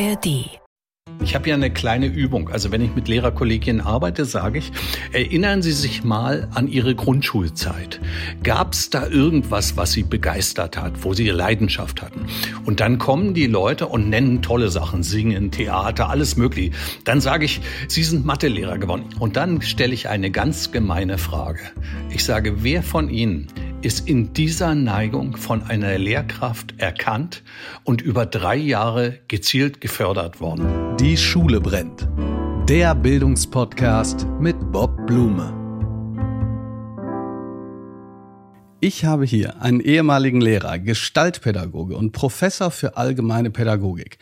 ARD ich habe ja eine kleine Übung. Also wenn ich mit Lehrerkollegien arbeite, sage ich, erinnern Sie sich mal an Ihre Grundschulzeit. Gab es da irgendwas, was Sie begeistert hat, wo Sie Leidenschaft hatten? Und dann kommen die Leute und nennen tolle Sachen, singen, Theater, alles mögliche. Dann sage ich, Sie sind Mathelehrer geworden. Und dann stelle ich eine ganz gemeine Frage. Ich sage, wer von Ihnen ist in dieser Neigung von einer Lehrkraft erkannt und über drei Jahre gezielt gefördert worden. Die Schule brennt. Der Bildungspodcast mit Bob Blume. Ich habe hier einen ehemaligen Lehrer, Gestaltpädagoge und Professor für allgemeine Pädagogik,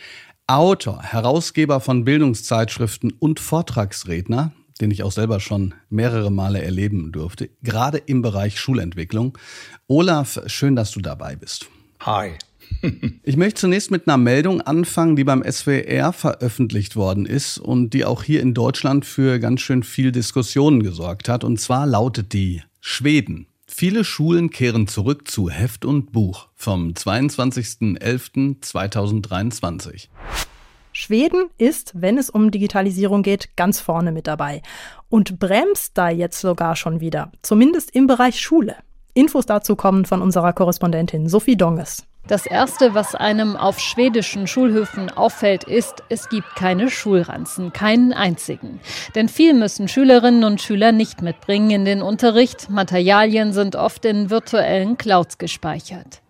Autor, Herausgeber von Bildungszeitschriften und Vortragsredner, den ich auch selber schon mehrere Male erleben durfte, gerade im Bereich Schulentwicklung. Olaf, schön, dass du dabei bist. Hi. ich möchte zunächst mit einer Meldung anfangen, die beim SWR veröffentlicht worden ist und die auch hier in Deutschland für ganz schön viel Diskussionen gesorgt hat. Und zwar lautet die Schweden. Viele Schulen kehren zurück zu Heft und Buch vom 22.11.2023. Schweden ist, wenn es um Digitalisierung geht, ganz vorne mit dabei und bremst da jetzt sogar schon wieder, zumindest im Bereich Schule. Infos dazu kommen von unserer Korrespondentin Sophie Donges. Das Erste, was einem auf schwedischen Schulhöfen auffällt, ist, es gibt keine Schulranzen, keinen einzigen. Denn viel müssen Schülerinnen und Schüler nicht mitbringen in den Unterricht. Materialien sind oft in virtuellen Clouds gespeichert.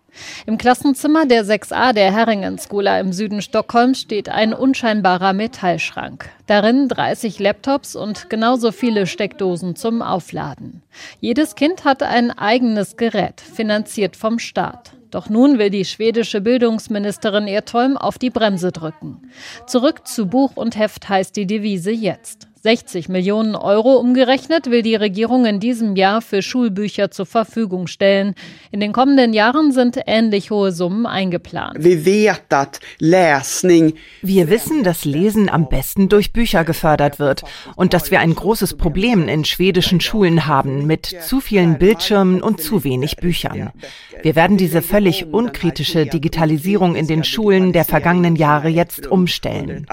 Im Klassenzimmer der 6a der Herringenskola im Süden Stockholms steht ein unscheinbarer Metallschrank. Darin 30 Laptops und genauso viele Steckdosen zum Aufladen. Jedes Kind hat ein eigenes Gerät, finanziert vom Staat. Doch nun will die schwedische Bildungsministerin Ertholm auf die Bremse drücken. Zurück zu Buch und Heft heißt die Devise jetzt. 60 Millionen Euro umgerechnet will die Regierung in diesem Jahr für Schulbücher zur Verfügung stellen. In den kommenden Jahren sind ähnlich hohe Summen eingeplant. Wir wissen, dass Lesen am besten durch Bücher gefördert wird und dass wir ein großes Problem in schwedischen Schulen haben mit zu vielen Bildschirmen und zu wenig Büchern. Wir werden diese völlig unkritische Digitalisierung in den Schulen der vergangenen Jahre jetzt umstellen.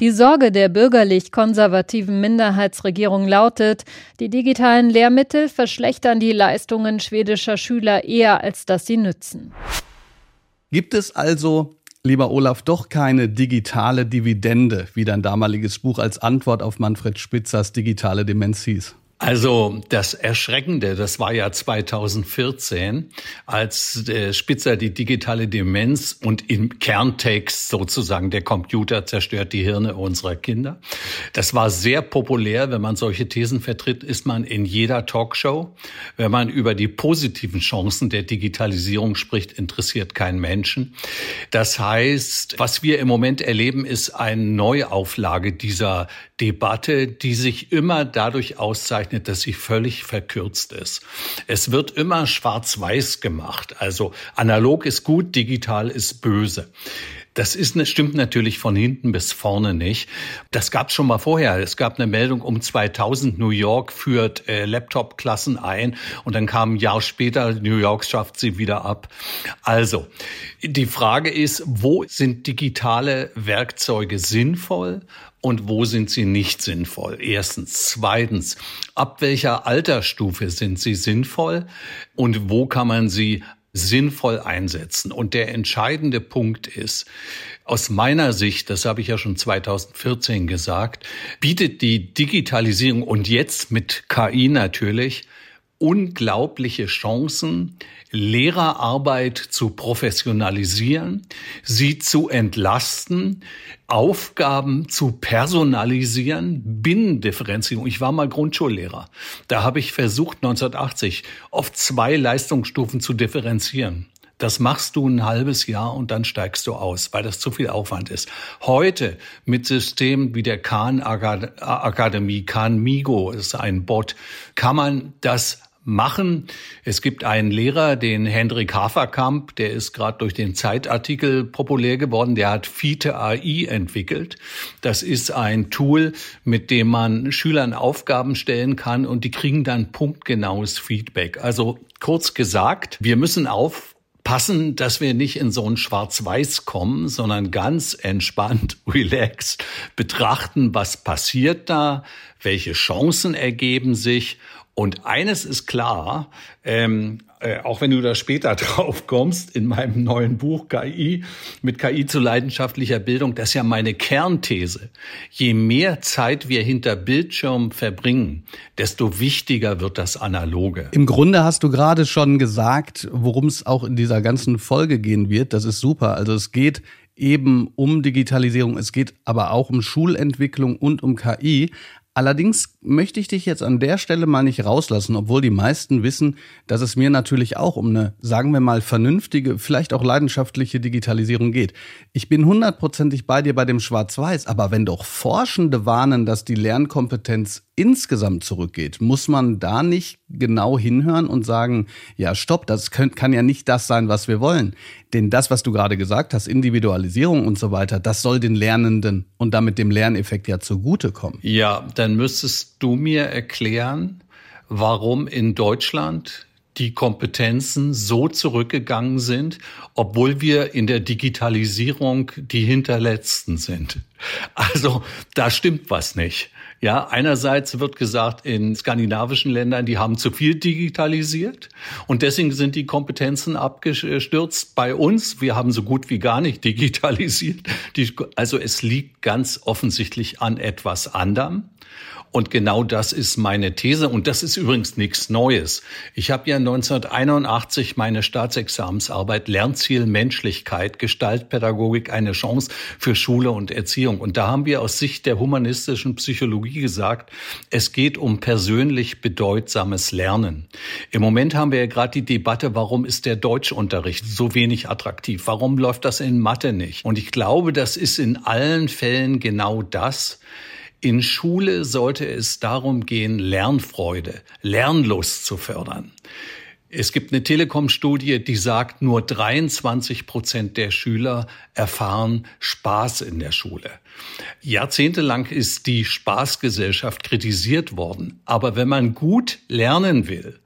Die Sorge Sorge der bürgerlich-konservativen Minderheitsregierung lautet, die digitalen Lehrmittel verschlechtern die Leistungen schwedischer Schüler eher, als dass sie nützen. Gibt es also lieber Olaf, doch keine digitale Dividende, wie dein damaliges Buch als Antwort auf Manfred Spitzers digitale Demenz hieß? Also das Erschreckende, das war ja 2014, als der Spitzer die digitale Demenz und im Kerntext sozusagen der Computer zerstört die Hirne unserer Kinder. Das war sehr populär. Wenn man solche Thesen vertritt, ist man in jeder Talkshow. Wenn man über die positiven Chancen der Digitalisierung spricht, interessiert keinen Menschen. Das heißt, was wir im Moment erleben, ist eine Neuauflage dieser Debatte, die sich immer dadurch auszeichnet, dass sie völlig verkürzt ist. Es wird immer schwarz-weiß gemacht. Also analog ist gut, digital ist böse. Das ist, ne, stimmt natürlich von hinten bis vorne nicht. Das gab es schon mal vorher. Es gab eine Meldung um 2000, New York führt äh, Laptop-Klassen ein und dann kam ein Jahr später, New York schafft sie wieder ab. Also, die Frage ist, wo sind digitale Werkzeuge sinnvoll und wo sind sie nicht sinnvoll? Erstens. Zweitens, ab welcher Altersstufe sind sie sinnvoll und wo kann man sie sinnvoll einsetzen? Und der entscheidende Punkt ist, aus meiner Sicht, das habe ich ja schon 2014 gesagt, bietet die Digitalisierung und jetzt mit KI natürlich unglaubliche Chancen, Lehrerarbeit zu professionalisieren, sie zu entlasten, Aufgaben zu personalisieren, Binnendifferenzierung. Ich war mal Grundschullehrer. Da habe ich versucht, 1980 auf zwei Leistungsstufen zu differenzieren. Das machst du ein halbes Jahr und dann steigst du aus, weil das zu viel Aufwand ist. Heute mit Systemen wie der Khan Akademie, Khan Migo ist ein Bot, kann man das machen. Es gibt einen Lehrer, den Hendrik Haferkamp, der ist gerade durch den Zeitartikel populär geworden, der hat Fiete AI entwickelt. Das ist ein Tool, mit dem man Schülern Aufgaben stellen kann und die kriegen dann punktgenaues Feedback. Also kurz gesagt, wir müssen auf passen, dass wir nicht in so ein Schwarz-Weiß kommen, sondern ganz entspannt, relaxed betrachten, was passiert da, welche Chancen ergeben sich. Und eines ist klar, ähm, äh, auch wenn du da später drauf kommst, in meinem neuen Buch KI, mit KI zu leidenschaftlicher Bildung, das ist ja meine Kernthese. Je mehr Zeit wir hinter Bildschirmen verbringen, desto wichtiger wird das Analoge. Im Grunde hast du gerade schon gesagt, worum es auch in dieser ganzen Folge gehen wird. Das ist super. Also es geht eben um Digitalisierung, es geht aber auch um Schulentwicklung und um KI. Allerdings möchte ich dich jetzt an der Stelle mal nicht rauslassen, obwohl die meisten wissen, dass es mir natürlich auch um eine, sagen wir mal, vernünftige, vielleicht auch leidenschaftliche Digitalisierung geht. Ich bin hundertprozentig bei dir bei dem Schwarz-Weiß, aber wenn doch Forschende warnen, dass die Lernkompetenz insgesamt zurückgeht, muss man da nicht genau hinhören und sagen, ja, stopp, das kann, ja nicht das sein, was wir wollen. Denn das, was du gerade gesagt hast, Individualisierung und so weiter, das soll den Lernenden und damit dem Lerneffekt ja zugutekommen. Ja, dann müsstest du mir erklären, warum in Deutschland die Kompetenzen so zurückgegangen sind, obwohl wir in der Digitalisierung die Hinterletzten sind. Also da stimmt was nicht. Ja, einerseits wird gesagt, in skandinavischen Ländern, die haben zu viel digitalisiert und deswegen sind die Kompetenzen abgestürzt. Bei uns, wir haben so gut wie gar nicht digitalisiert. Die, also es liegt ganz offensichtlich an etwas anderem. Und genau das ist meine These. Und das ist übrigens nichts Neues. Ich habe ja 1981 meine Staatsexamensarbeit Lernziel Menschlichkeit, Gestaltpädagogik, eine Chance für Schule und Erziehung. Und da haben wir aus Sicht der humanistischen Psychologie gesagt, es geht um persönlich bedeutsames Lernen. Im Moment haben wir ja gerade die Debatte, warum ist der Deutschunterricht so wenig attraktiv? Warum läuft das in Mathe nicht? Und ich glaube, das ist in allen Fällen genau das, in Schule sollte es darum gehen, Lernfreude, Lernlust zu fördern. Es gibt eine Telekom-Studie, die sagt, nur 23 Prozent der Schüler erfahren Spaß in der Schule. Jahrzehntelang ist die Spaßgesellschaft kritisiert worden. Aber wenn man gut lernen will,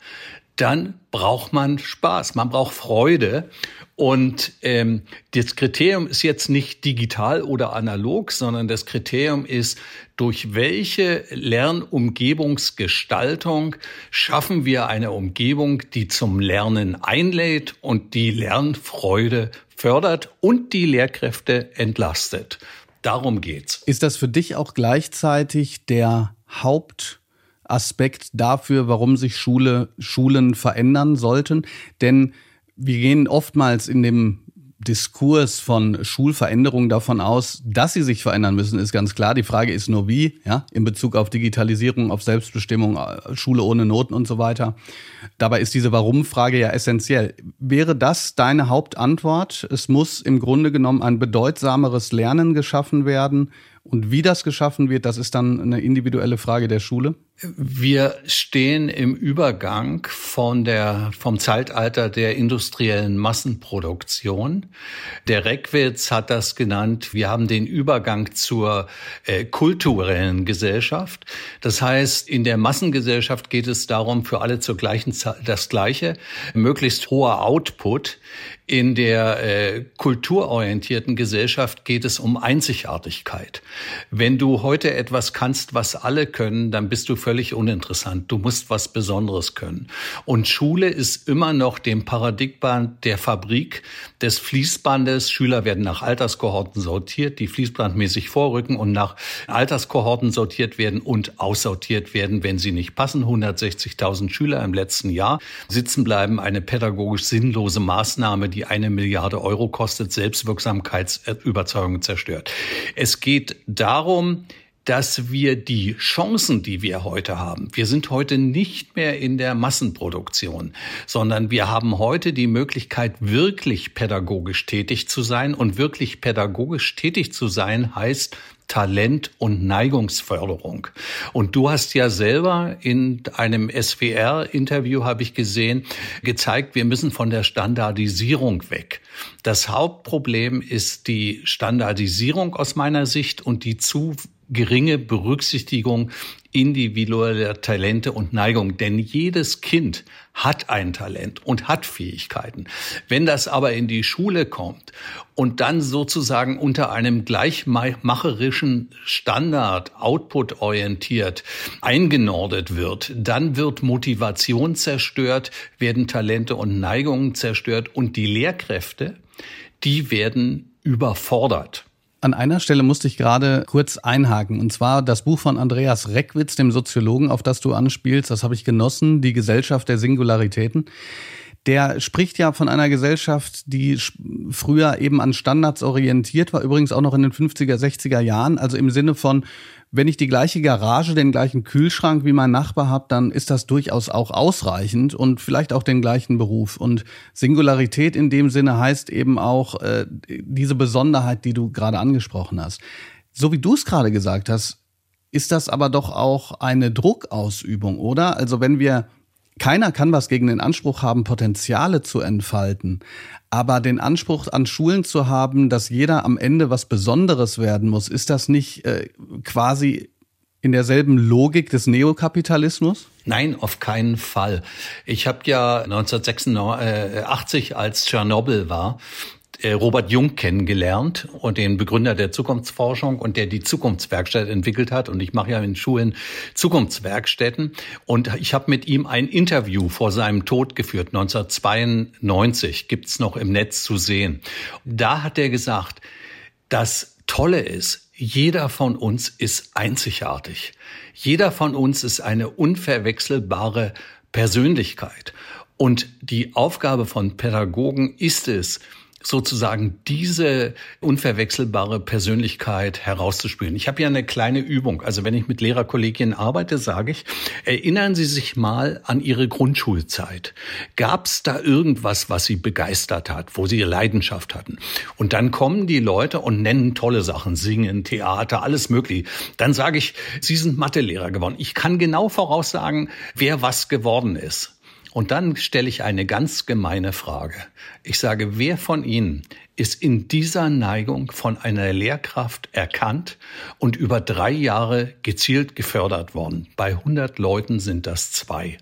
dann braucht man Spaß, man braucht Freude. Und ähm, das Kriterium ist jetzt nicht digital oder analog, sondern das Kriterium ist, durch welche Lernumgebungsgestaltung schaffen wir eine Umgebung, die zum Lernen einlädt und die Lernfreude fördert und die Lehrkräfte entlastet. Darum geht's. Ist das für dich auch gleichzeitig der Haupt Aspekt dafür, warum sich Schule, Schulen verändern sollten. Denn wir gehen oftmals in dem Diskurs von Schulveränderung davon aus, dass sie sich verändern müssen, ist ganz klar. Die Frage ist nur wie, ja, in Bezug auf Digitalisierung, auf Selbstbestimmung, äh, Schule ohne Noten und so weiter. Dabei ist diese Warum-Frage ja essentiell. Wäre das deine Hauptantwort? Es muss im Grunde genommen ein bedeutsameres Lernen geschaffen werden und wie das geschaffen wird, das ist dann eine individuelle Frage der Schule? Wir stehen im Übergang von der, vom Zeitalter der industriellen Massenproduktion. Der Reckwitz hat das genannt. Wir haben den Übergang zur äh, kulturellen Gesellschaft. Das heißt, in der Massengesellschaft geht es darum, für alle zur gleichen Zeit das Gleiche, möglichst hoher Output. In der äh, kulturorientierten Gesellschaft geht es um Einzigartigkeit. Wenn du heute etwas kannst, was alle können, dann bist du völlig uninteressant. Du musst was Besonderes können. Und Schule ist immer noch dem Paradigma der Fabrik, des Fließbandes. Schüler werden nach Alterskohorten sortiert, die fließbandmäßig vorrücken und nach Alterskohorten sortiert werden und aussortiert werden, wenn sie nicht passen. 160.000 Schüler im letzten Jahr sitzen bleiben, eine pädagogisch sinnlose Maßnahme, die eine Milliarde Euro kostet, Selbstwirksamkeitsüberzeugung zerstört. Es geht darum, dass wir die Chancen, die wir heute haben, wir sind heute nicht mehr in der Massenproduktion, sondern wir haben heute die Möglichkeit, wirklich pädagogisch tätig zu sein. Und wirklich pädagogisch tätig zu sein heißt, Talent- und Neigungsförderung. Und du hast ja selber in einem SWR-Interview, habe ich gesehen, gezeigt, wir müssen von der Standardisierung weg. Das Hauptproblem ist die Standardisierung aus meiner Sicht und die zu geringe Berücksichtigung individueller Talente und Neigungen. Denn jedes Kind hat ein Talent und hat Fähigkeiten. Wenn das aber in die Schule kommt und dann sozusagen unter einem gleichmacherischen Standard, Output orientiert, eingenordet wird, dann wird Motivation zerstört, werden Talente und Neigungen zerstört und die Lehrkräfte, die werden überfordert. An einer Stelle musste ich gerade kurz einhaken. Und zwar das Buch von Andreas Reckwitz, dem Soziologen, auf das du anspielst. Das habe ich genossen. Die Gesellschaft der Singularitäten. Der spricht ja von einer Gesellschaft, die früher eben an Standards orientiert war, übrigens auch noch in den 50er, 60er Jahren. Also im Sinne von, wenn ich die gleiche Garage, den gleichen Kühlschrank wie mein Nachbar habe, dann ist das durchaus auch ausreichend und vielleicht auch den gleichen Beruf. Und Singularität in dem Sinne heißt eben auch äh, diese Besonderheit, die du gerade angesprochen hast. So wie du es gerade gesagt hast, ist das aber doch auch eine Druckausübung, oder? Also wenn wir keiner kann was gegen den Anspruch haben, Potenziale zu entfalten. Aber den Anspruch an Schulen zu haben, dass jeder am Ende was Besonderes werden muss, ist das nicht äh, quasi in derselben Logik des Neokapitalismus? Nein, auf keinen Fall. Ich habe ja 1986, als Tschernobyl war, äh, Robert Jung kennengelernt und den Begründer der Zukunftsforschung und der die Zukunftswerkstatt entwickelt hat. Und ich mache ja in Schulen Zukunftswerkstätten. Und ich habe mit ihm ein Interview vor seinem Tod geführt, 1992, gibt's noch im Netz zu sehen. Da hat er gesagt, das Tolle ist, jeder von uns ist einzigartig. Jeder von uns ist eine unverwechselbare Persönlichkeit. Und die Aufgabe von Pädagogen ist es, sozusagen diese unverwechselbare Persönlichkeit herauszuspielen. Ich habe ja eine kleine Übung. Also wenn ich mit Lehrerkollegien arbeite, sage ich, erinnern Sie sich mal an Ihre Grundschulzeit. Gab es da irgendwas, was Sie begeistert hat, wo Sie Leidenschaft hatten? Und dann kommen die Leute und nennen tolle Sachen, singen, Theater, alles mögliche. Dann sage ich, Sie sind Mathelehrer geworden. Ich kann genau voraussagen, wer was geworden ist. Und dann stelle ich eine ganz gemeine Frage. Ich sage, wer von Ihnen ist in dieser Neigung von einer Lehrkraft erkannt und über drei Jahre gezielt gefördert worden? Bei 100 Leuten sind das zwei.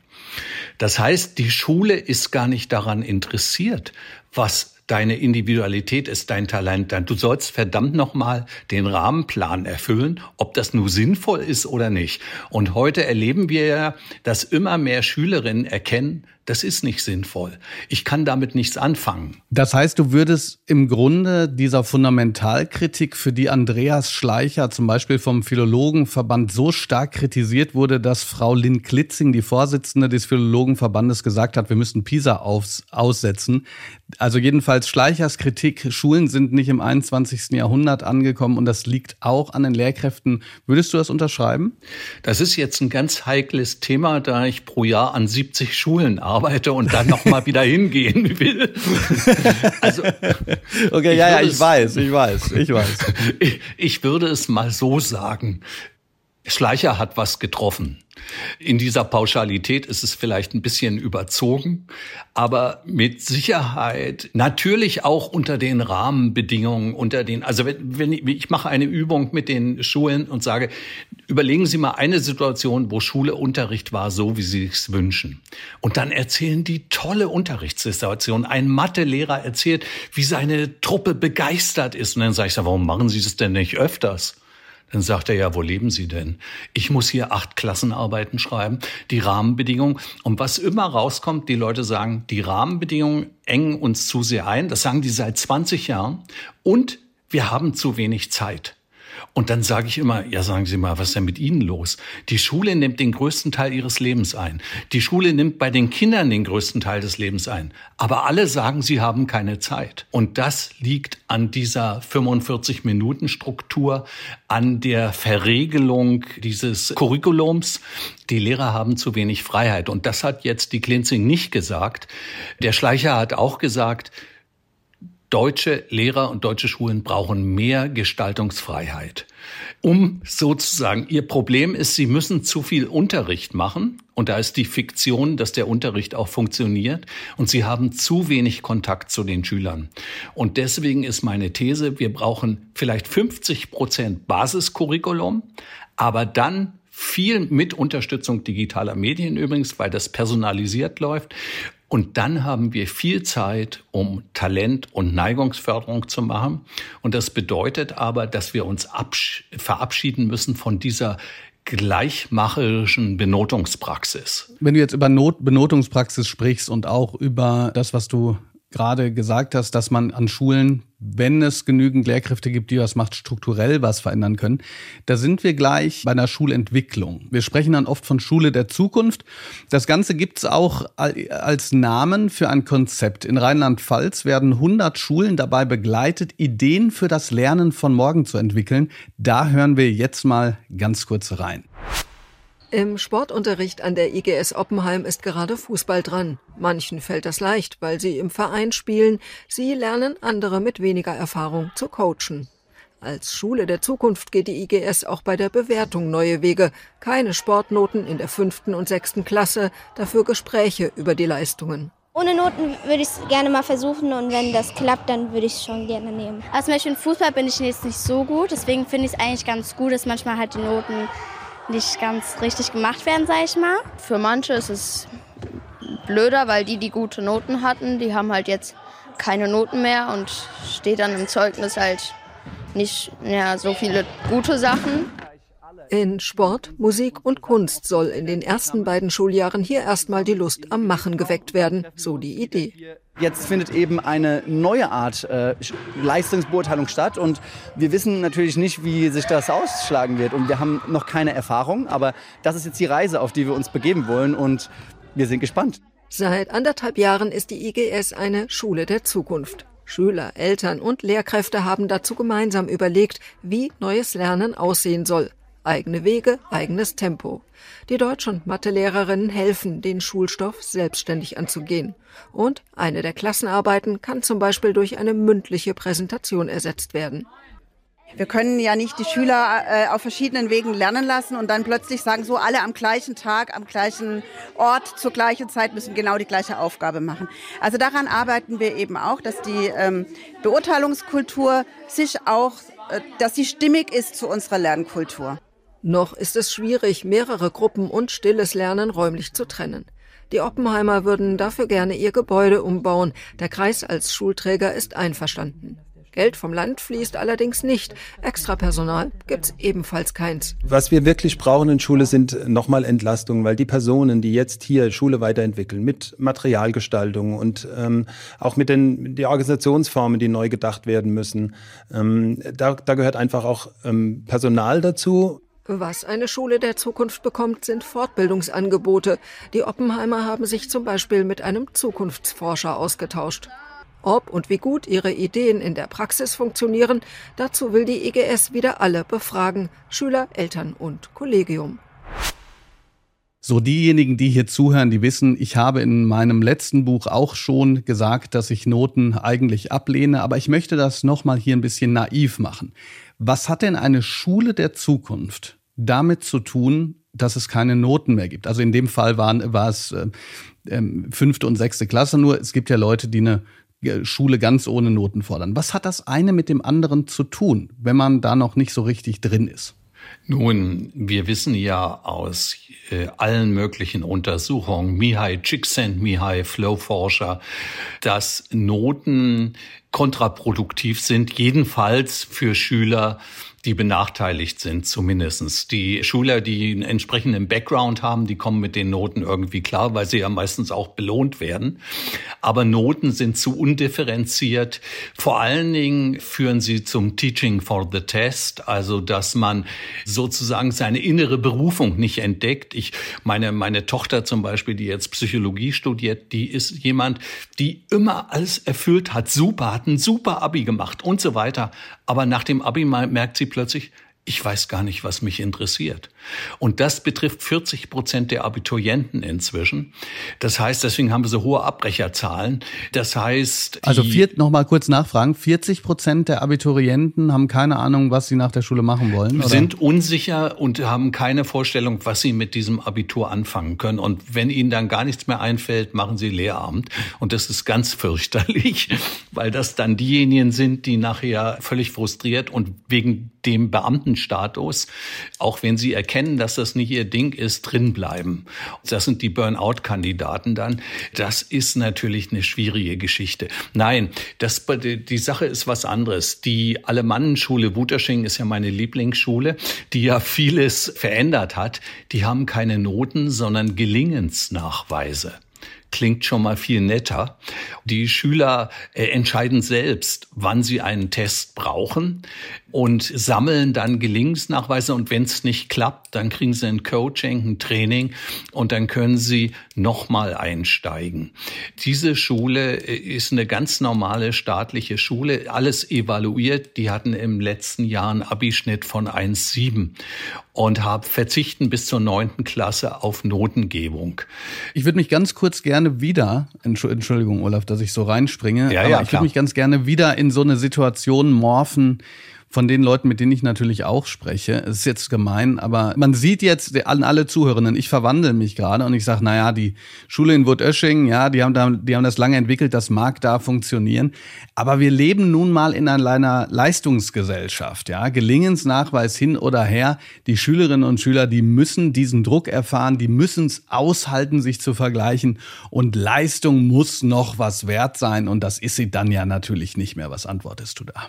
Das heißt, die Schule ist gar nicht daran interessiert, was deine Individualität ist dein Talent. Du sollst verdammt nochmal den Rahmenplan erfüllen, ob das nur sinnvoll ist oder nicht. Und heute erleben wir ja, dass immer mehr Schülerinnen erkennen, das ist nicht sinnvoll. Ich kann damit nichts anfangen. Das heißt, du würdest im Grunde dieser Fundamentalkritik, für die Andreas Schleicher zum Beispiel vom Philologenverband so stark kritisiert wurde, dass Frau Lynn Klitzing, die Vorsitzende des Philologenverbandes, gesagt hat, wir müssen PISA aufs, aussetzen. Also jedenfalls Schleichers Kritik, Schulen sind nicht im 21. Jahrhundert angekommen und das liegt auch an den Lehrkräften. Würdest du das unterschreiben? Das ist jetzt ein ganz heikles Thema, da ich pro Jahr an 70 Schulen arbeite arbeite und dann noch mal wieder hingehen will. Also, okay, ja, ja, ich es, weiß, ich weiß, ich weiß. Ich, ich würde es mal so sagen. Schleicher hat was getroffen. In dieser Pauschalität ist es vielleicht ein bisschen überzogen, aber mit Sicherheit natürlich auch unter den Rahmenbedingungen, unter den, also wenn, wenn ich, ich mache eine Übung mit den Schulen und sage, überlegen Sie mal eine Situation, wo Schule Unterricht war, so wie Sie es wünschen. Und dann erzählen die tolle Unterrichtssituation. Ein Mathelehrer erzählt, wie seine Truppe begeistert ist. Und dann sage ich, warum machen Sie das denn nicht öfters? Dann sagt er ja, wo leben Sie denn? Ich muss hier acht Klassenarbeiten schreiben, die Rahmenbedingungen. Und was immer rauskommt, die Leute sagen, die Rahmenbedingungen engen uns zu sehr ein. Das sagen die seit 20 Jahren. Und wir haben zu wenig Zeit. Und dann sage ich immer, ja, sagen Sie mal, was ist denn mit Ihnen los? Die Schule nimmt den größten Teil ihres Lebens ein. Die Schule nimmt bei den Kindern den größten Teil des Lebens ein. Aber alle sagen, sie haben keine Zeit. Und das liegt an dieser 45-Minuten-Struktur, an der Verregelung dieses Curriculums. Die Lehrer haben zu wenig Freiheit. Und das hat jetzt die Klinzing nicht gesagt. Der Schleicher hat auch gesagt, Deutsche Lehrer und deutsche Schulen brauchen mehr Gestaltungsfreiheit. Um sozusagen, ihr Problem ist, sie müssen zu viel Unterricht machen. Und da ist die Fiktion, dass der Unterricht auch funktioniert. Und sie haben zu wenig Kontakt zu den Schülern. Und deswegen ist meine These, wir brauchen vielleicht 50 Prozent Basiscurriculum, aber dann viel mit Unterstützung digitaler Medien übrigens, weil das personalisiert läuft. Und dann haben wir viel Zeit, um Talent- und Neigungsförderung zu machen. Und das bedeutet aber, dass wir uns verabschieden müssen von dieser gleichmacherischen Benotungspraxis. Wenn du jetzt über Not Benotungspraxis sprichst und auch über das, was du gerade gesagt hast, dass man an Schulen, wenn es genügend Lehrkräfte gibt, die was macht, strukturell was verändern können. Da sind wir gleich bei einer Schulentwicklung. Wir sprechen dann oft von Schule der Zukunft. Das Ganze gibt es auch als Namen für ein Konzept. In Rheinland-Pfalz werden 100 Schulen dabei begleitet, Ideen für das Lernen von morgen zu entwickeln. Da hören wir jetzt mal ganz kurz rein. Im Sportunterricht an der IGS Oppenheim ist gerade Fußball dran. Manchen fällt das leicht, weil sie im Verein spielen. Sie lernen andere mit weniger Erfahrung zu coachen. Als Schule der Zukunft geht die IGS auch bei der Bewertung neue Wege. Keine Sportnoten in der fünften und sechsten Klasse, dafür Gespräche über die Leistungen. Ohne Noten würde ich es gerne mal versuchen und wenn das klappt, dann würde ich es schon gerne nehmen. Also zum Beispiel in Fußball bin ich jetzt nicht so gut, deswegen finde ich es eigentlich ganz gut, dass manchmal halt die Noten nicht ganz richtig gemacht werden, sag ich mal. Für manche ist es blöder, weil die, die gute Noten hatten, die haben halt jetzt keine Noten mehr und steht dann im Zeugnis halt nicht ja, so viele gute Sachen. In Sport, Musik und Kunst soll in den ersten beiden Schuljahren hier erstmal die Lust am Machen geweckt werden, so die Idee. Jetzt findet eben eine neue Art äh, Leistungsbeurteilung statt und wir wissen natürlich nicht, wie sich das ausschlagen wird und wir haben noch keine Erfahrung, aber das ist jetzt die Reise, auf die wir uns begeben wollen und wir sind gespannt. Seit anderthalb Jahren ist die IGS eine Schule der Zukunft. Schüler, Eltern und Lehrkräfte haben dazu gemeinsam überlegt, wie neues Lernen aussehen soll. Eigene Wege, eigenes Tempo. Die Deutsch- und Mathelehrerinnen helfen, den Schulstoff selbstständig anzugehen. Und eine der Klassenarbeiten kann zum Beispiel durch eine mündliche Präsentation ersetzt werden. Wir können ja nicht die Schüler äh, auf verschiedenen Wegen lernen lassen und dann plötzlich sagen, so alle am gleichen Tag, am gleichen Ort, zur gleichen Zeit müssen genau die gleiche Aufgabe machen. Also daran arbeiten wir eben auch, dass die ähm, Beurteilungskultur sich auch, äh, dass sie stimmig ist zu unserer Lernkultur. Noch ist es schwierig, mehrere Gruppen und stilles Lernen räumlich zu trennen. Die Oppenheimer würden dafür gerne ihr Gebäude umbauen. Der Kreis als Schulträger ist einverstanden. Geld vom Land fließt allerdings nicht. Extra Personal gibt's ebenfalls keins. Was wir wirklich brauchen in Schule sind nochmal Entlastungen, weil die Personen, die jetzt hier Schule weiterentwickeln, mit Materialgestaltung und ähm, auch mit den die Organisationsformen, die neu gedacht werden müssen, ähm, da, da gehört einfach auch ähm, Personal dazu was eine Schule der Zukunft bekommt, sind Fortbildungsangebote. Die Oppenheimer haben sich zum Beispiel mit einem Zukunftsforscher ausgetauscht. Ob und wie gut ihre Ideen in der Praxis funktionieren, dazu will die EGS wieder alle befragen, Schüler, Eltern und Kollegium. So, diejenigen, die hier zuhören, die wissen, ich habe in meinem letzten Buch auch schon gesagt, dass ich Noten eigentlich ablehne, aber ich möchte das nochmal hier ein bisschen naiv machen. Was hat denn eine Schule der Zukunft damit zu tun, dass es keine Noten mehr gibt? Also in dem Fall waren, war es äh, äh, fünfte und sechste Klasse nur. Es gibt ja Leute, die eine äh, Schule ganz ohne Noten fordern. Was hat das eine mit dem anderen zu tun, wenn man da noch nicht so richtig drin ist? Nun, wir wissen ja aus äh, allen möglichen Untersuchungen, Mihai Csikszent, Mihai Flowforscher, dass Noten kontraproduktiv sind, jedenfalls für Schüler, die benachteiligt sind, zumindestens. Die Schüler, die einen entsprechenden Background haben, die kommen mit den Noten irgendwie klar, weil sie ja meistens auch belohnt werden. Aber Noten sind zu undifferenziert. Vor allen Dingen führen sie zum Teaching for the Test, also dass man sozusagen seine innere Berufung nicht entdeckt. Ich meine, meine Tochter zum Beispiel, die jetzt Psychologie studiert, die ist jemand, die immer alles erfüllt hat, super, hat ein super Abi gemacht und so weiter. Aber nach dem Abi merkt sie plötzlich, ich weiß gar nicht, was mich interessiert. Und das betrifft 40 Prozent der Abiturienten inzwischen. Das heißt, deswegen haben wir so hohe Abbrecherzahlen. Das heißt, also vier, noch mal kurz nachfragen: 40 Prozent der Abiturienten haben keine Ahnung, was sie nach der Schule machen wollen. Oder? Sind unsicher und haben keine Vorstellung, was sie mit diesem Abitur anfangen können. Und wenn ihnen dann gar nichts mehr einfällt, machen sie Lehramt. Und das ist ganz fürchterlich, weil das dann diejenigen sind, die nachher völlig frustriert und wegen dem Beamtenstatus, auch wenn sie erkennen, dass das nicht ihr Ding ist, drinbleiben. Das sind die Burnout-Kandidaten dann. Das ist natürlich eine schwierige Geschichte. Nein, das, die Sache ist was anderes. Die Alemannenschule Wutersching ist ja meine Lieblingsschule, die ja vieles verändert hat. Die haben keine Noten, sondern Gelingensnachweise klingt schon mal viel netter. Die Schüler äh, entscheiden selbst, wann sie einen Test brauchen und sammeln dann Gelingensnachweise. Und wenn es nicht klappt, dann kriegen sie ein Coaching, ein Training und dann können sie nochmal einsteigen. Diese Schule äh, ist eine ganz normale staatliche Schule, alles evaluiert. Die hatten im letzten Jahr einen Abischnitt von 1,7 und haben verzichten bis zur neunten Klasse auf Notengebung. Ich würde mich ganz kurz gerne wieder, Entschuldigung, Olaf, dass ich so reinspringe, ja, aber ja, ich würde mich ganz gerne wieder in so eine Situation morphen, von den Leuten, mit denen ich natürlich auch spreche. Es ist jetzt gemein, aber man sieht jetzt an alle Zuhörenden, ich verwandle mich gerade und ich sage, naja, die Schule in Wurtösching, ja, die haben, da, die haben das lange entwickelt, das mag da funktionieren. Aber wir leben nun mal in einer Leistungsgesellschaft, ja. Gelingensnachweis hin oder her. Die Schülerinnen und Schüler, die müssen diesen Druck erfahren, die müssen es aushalten, sich zu vergleichen. Und Leistung muss noch was wert sein. Und das ist sie dann ja natürlich nicht mehr. Was antwortest du da?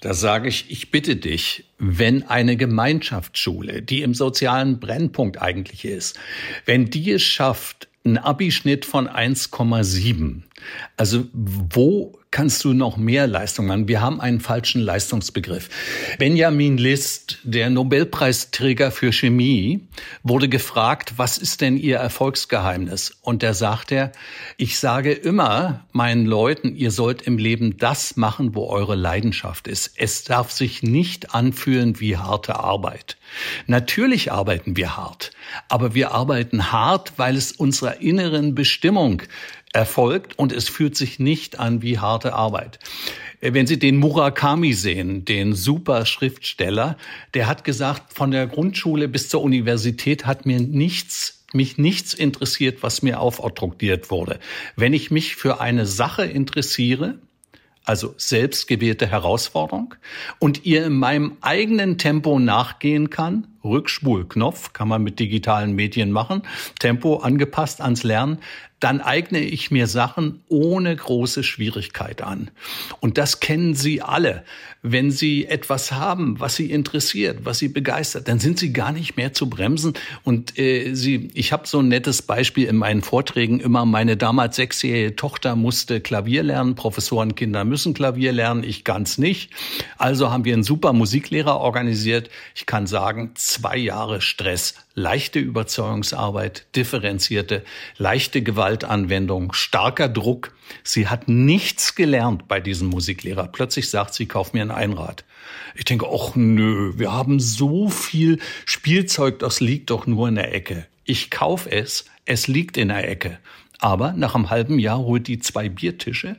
Da sage ich, ich bitte dich, wenn eine Gemeinschaftsschule, die im sozialen Brennpunkt eigentlich ist, wenn die es schafft, einen Abischnitt von 1,7, also wo kannst du noch mehr Leistung machen. Wir haben einen falschen Leistungsbegriff. Benjamin List, der Nobelpreisträger für Chemie, wurde gefragt, was ist denn Ihr Erfolgsgeheimnis? Und da sagt er, ich sage immer meinen Leuten, ihr sollt im Leben das machen, wo eure Leidenschaft ist. Es darf sich nicht anfühlen wie harte Arbeit. Natürlich arbeiten wir hart, aber wir arbeiten hart, weil es unserer inneren Bestimmung erfolgt und es fühlt sich nicht an wie harte Arbeit. Äh, wenn Sie den Murakami sehen, den super Schriftsteller, der hat gesagt, von der Grundschule bis zur Universität hat mir nichts mich nichts interessiert, was mir aufoktroyiert wurde. Wenn ich mich für eine Sache interessiere, also selbstgewählte Herausforderung, und ihr in meinem eigenen Tempo nachgehen kann, Rückspulknopf kann man mit digitalen Medien machen, Tempo angepasst ans Lernen, dann eigne ich mir Sachen ohne große Schwierigkeit an. Und das kennen Sie alle. Wenn Sie etwas haben, was Sie interessiert, was Sie begeistert, dann sind Sie gar nicht mehr zu bremsen. Und äh, Sie, ich habe so ein nettes Beispiel in meinen Vorträgen immer. Meine damals sechsjährige Tochter musste Klavier lernen. Professorenkinder müssen Klavier lernen, ich ganz nicht. Also haben wir einen super Musiklehrer organisiert. Ich kann sagen, zwei Jahre Stress, leichte Überzeugungsarbeit, differenzierte, leichte Gewaltanwendung, starker Druck. Sie hat nichts gelernt bei diesem Musiklehrer. Plötzlich sagt sie, kauf mir ein Einrad. Ich denke, ach nö, wir haben so viel Spielzeug, das liegt doch nur in der Ecke. Ich kauf es, es liegt in der Ecke. Aber nach einem halben Jahr holt die zwei Biertische,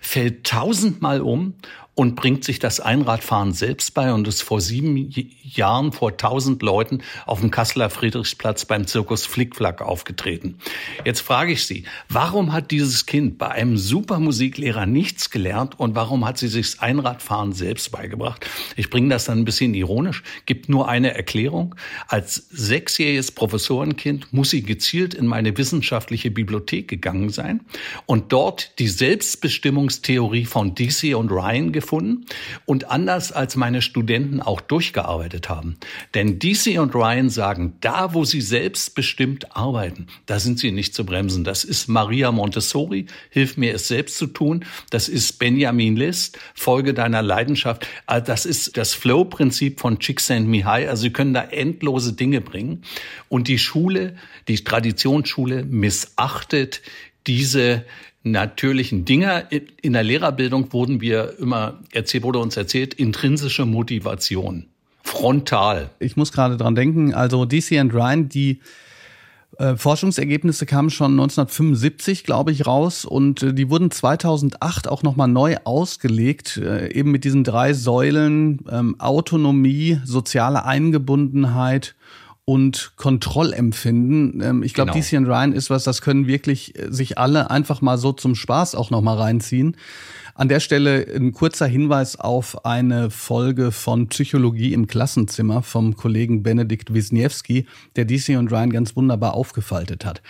fällt tausendmal um und bringt sich das Einradfahren selbst bei und ist vor sieben Jahren vor tausend Leuten auf dem Kasseler Friedrichsplatz beim Zirkus Flickflack aufgetreten. Jetzt frage ich Sie, warum hat dieses Kind bei einem super Musiklehrer nichts gelernt und warum hat sie sich das Einradfahren selbst beigebracht? Ich bringe das dann ein bisschen ironisch, gibt nur eine Erklärung. Als sechsjähriges Professorenkind muss sie gezielt in meine wissenschaftliche Bibliothek gegangen sein und dort die Selbstbestimmungstheorie von DC und Ryan gefunden gefunden und anders als meine Studenten auch durchgearbeitet haben. Denn DC und Ryan sagen, da wo sie selbstbestimmt arbeiten, da sind sie nicht zu bremsen. Das ist Maria Montessori, hilf mir es selbst zu tun. Das ist Benjamin List, Folge deiner Leidenschaft. Ah, das ist das Flow-Prinzip von Csikszentmihalyi. Also sie können da endlose Dinge bringen. Und die Schule, die Traditionsschule missachtet diese natürlichen Dinger. In der Lehrerbildung wurden wir immer erzählt, wurde uns erzählt, intrinsische Motivation. frontal. Ich muss gerade dran denken, also DC and Ryan, die äh, Forschungsergebnisse kamen schon 1975, glaube ich, raus und äh, die wurden 2008 auch nochmal neu ausgelegt, äh, eben mit diesen drei Säulen ähm, Autonomie, soziale Eingebundenheit und Kontrollempfinden. Ähm, ich glaube, genau. DC Ryan ist was, das können wirklich äh, sich alle einfach mal so zum Spaß auch nochmal reinziehen. An der Stelle ein kurzer Hinweis auf eine Folge von Psychologie im Klassenzimmer vom Kollegen Benedikt Wisniewski, der DC und Ryan ganz wunderbar aufgefaltet hat.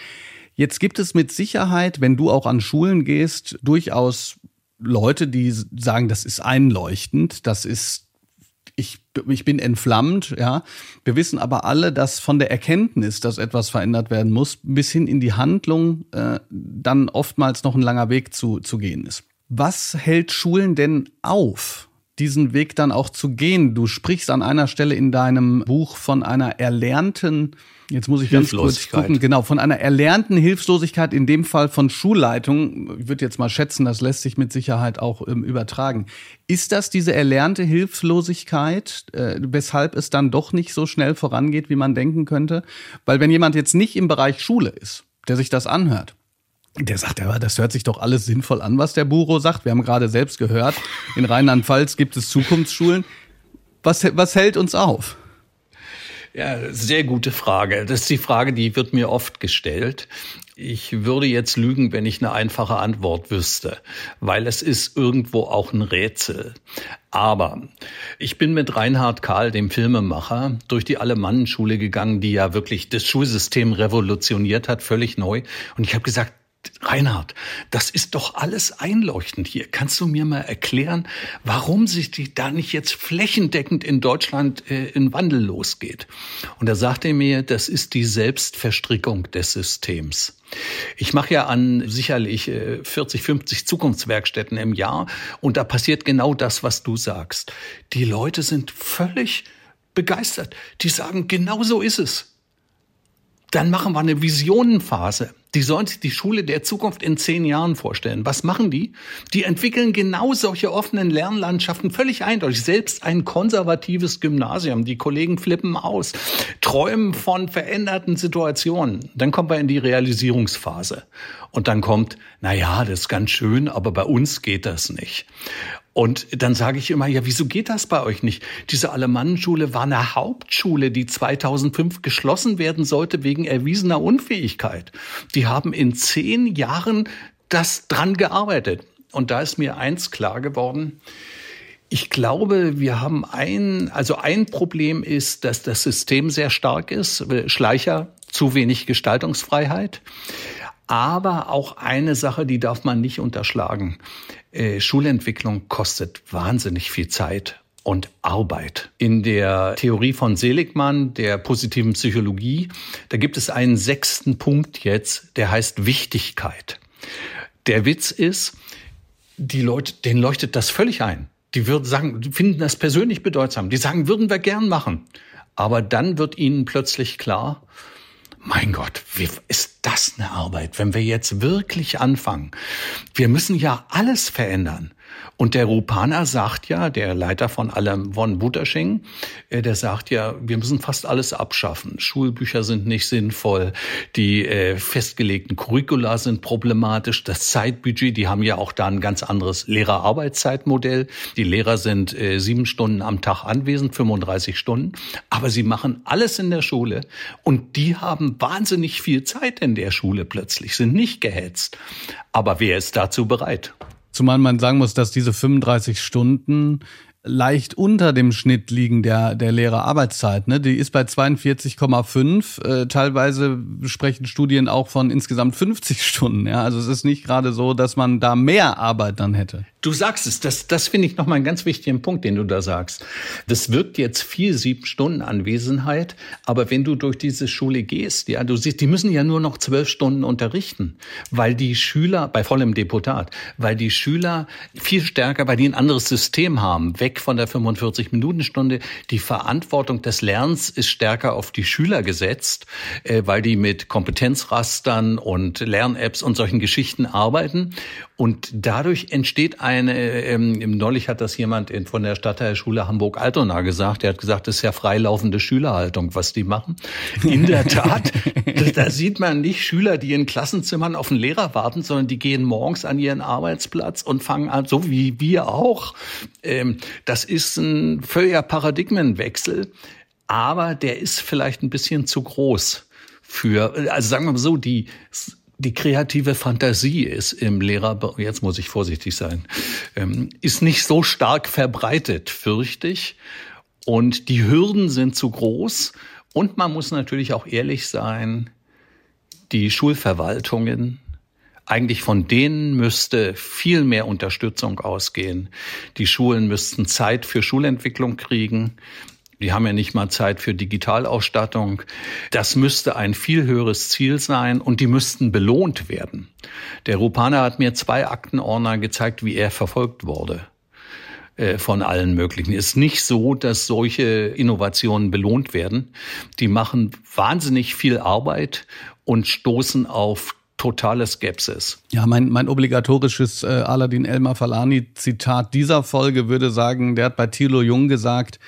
Jetzt gibt es mit Sicherheit, wenn du auch an Schulen gehst, durchaus Leute, die sagen, das ist einleuchtend, das ist ich, ich bin entflammt, ja. Wir wissen aber alle, dass von der Erkenntnis, dass etwas verändert werden muss, bis hin in die Handlung äh, dann oftmals noch ein langer Weg zu, zu gehen ist. Was hält Schulen denn auf, diesen Weg dann auch zu gehen? Du sprichst an einer Stelle in deinem Buch von einer erlernten Jetzt muss ich ganz kurz gucken, genau, von einer erlernten Hilflosigkeit, in dem Fall von Schulleitung. Ich würde jetzt mal schätzen, das lässt sich mit Sicherheit auch ähm, übertragen. Ist das diese erlernte Hilflosigkeit, äh, weshalb es dann doch nicht so schnell vorangeht, wie man denken könnte? Weil wenn jemand jetzt nicht im Bereich Schule ist, der sich das anhört, der sagt, ja, das hört sich doch alles sinnvoll an, was der Buro sagt. Wir haben gerade selbst gehört, in Rheinland-Pfalz gibt es Zukunftsschulen. Was, was hält uns auf? Ja, sehr gute Frage. Das ist die Frage, die wird mir oft gestellt. Ich würde jetzt lügen, wenn ich eine einfache Antwort wüsste, weil es ist irgendwo auch ein Rätsel. Aber ich bin mit Reinhard Kahl, dem Filmemacher, durch die Alemannenschule gegangen, die ja wirklich das Schulsystem revolutioniert hat, völlig neu. Und ich habe gesagt, Reinhard, das ist doch alles einleuchtend hier. Kannst du mir mal erklären, warum sich die da nicht jetzt flächendeckend in Deutschland äh, in Wandel losgeht? Und da sagte er mir, das ist die Selbstverstrickung des Systems. Ich mache ja an sicherlich äh, 40, 50 Zukunftswerkstätten im Jahr und da passiert genau das, was du sagst. Die Leute sind völlig begeistert. Die sagen, genau so ist es. Dann machen wir eine Visionenphase. Die sollen sich die Schule der Zukunft in zehn Jahren vorstellen. Was machen die? Die entwickeln genau solche offenen Lernlandschaften völlig eindeutig. Selbst ein konservatives Gymnasium. Die Kollegen flippen aus, träumen von veränderten Situationen. Dann kommen wir in die Realisierungsphase. Und dann kommt, na ja, das ist ganz schön, aber bei uns geht das nicht. Und dann sage ich immer, ja, wieso geht das bei euch nicht? Diese Alemannenschule war eine Hauptschule, die 2005 geschlossen werden sollte wegen erwiesener Unfähigkeit. Die haben in zehn Jahren das dran gearbeitet. Und da ist mir eins klar geworden. Ich glaube, wir haben ein, also ein Problem ist, dass das System sehr stark ist. Schleicher, zu wenig Gestaltungsfreiheit. Aber auch eine Sache, die darf man nicht unterschlagen. Äh, Schulentwicklung kostet wahnsinnig viel Zeit und Arbeit. In der Theorie von Seligmann, der positiven Psychologie, da gibt es einen sechsten Punkt jetzt, der heißt Wichtigkeit. Der Witz ist, die Leute, denen leuchtet das völlig ein. Die würden sagen, finden das persönlich bedeutsam. Die sagen, würden wir gern machen. Aber dann wird ihnen plötzlich klar, mein Gott, wie ist das eine Arbeit, wenn wir jetzt wirklich anfangen? Wir müssen ja alles verändern. Und der Rupaner sagt ja, der Leiter von allem von Buttersching, äh, der sagt ja, wir müssen fast alles abschaffen. Schulbücher sind nicht sinnvoll, die äh, festgelegten Curricula sind problematisch, das Zeitbudget, die haben ja auch da ein ganz anderes Lehrerarbeitszeitmodell. Die Lehrer sind äh, sieben Stunden am Tag anwesend, 35 Stunden, aber sie machen alles in der Schule und die haben wahnsinnig viel Zeit in der Schule plötzlich, sind nicht gehetzt. Aber wer ist dazu bereit? Zumal man sagen muss, dass diese 35 Stunden leicht unter dem Schnitt liegen der, der Lehrerarbeitszeit. Ne? Die ist bei 42,5. Äh, teilweise sprechen Studien auch von insgesamt 50 Stunden. Ja? Also es ist nicht gerade so, dass man da mehr Arbeit dann hätte. Du sagst es, das, das finde ich nochmal einen ganz wichtigen Punkt, den du da sagst. Das wirkt jetzt vier, sieben Stunden Anwesenheit, aber wenn du durch diese Schule gehst, ja, du siehst, die müssen ja nur noch zwölf Stunden unterrichten, weil die Schüler, bei vollem Deputat, weil die Schüler viel stärker, weil die ein anderes System haben, weg von der 45-Minuten-Stunde. Die Verantwortung des Lernens ist stärker auf die Schüler gesetzt, äh, weil die mit Kompetenzrastern und Lern-Apps und solchen Geschichten arbeiten. Und dadurch entsteht eine, ähm, neulich hat das jemand in, von der Stadtteilschule Hamburg-Altona gesagt, der hat gesagt, das ist ja freilaufende Schülerhaltung, was die machen. In der Tat, da sieht man nicht Schüler, die in Klassenzimmern auf den Lehrer warten, sondern die gehen morgens an ihren Arbeitsplatz und fangen an, so wie wir auch. Ähm, das ist ein völliger Paradigmenwechsel, aber der ist vielleicht ein bisschen zu groß für, also sagen wir mal so, die die kreative Fantasie ist im Lehrer, jetzt muss ich vorsichtig sein, ähm, ist nicht so stark verbreitet, fürchte ich. Und die Hürden sind zu groß. Und man muss natürlich auch ehrlich sein, die Schulverwaltungen, eigentlich von denen müsste viel mehr Unterstützung ausgehen. Die Schulen müssten Zeit für Schulentwicklung kriegen. Die haben ja nicht mal Zeit für Digitalausstattung. Das müsste ein viel höheres Ziel sein und die müssten belohnt werden. Der Rupaner hat mir zwei Aktenordner gezeigt, wie er verfolgt wurde äh, von allen möglichen. Es ist nicht so, dass solche Innovationen belohnt werden. Die machen wahnsinnig viel Arbeit und stoßen auf totale Skepsis. Ja, mein, mein obligatorisches äh, Aladin Elmar Falani Zitat dieser Folge würde sagen, der hat bei Thilo Jung gesagt,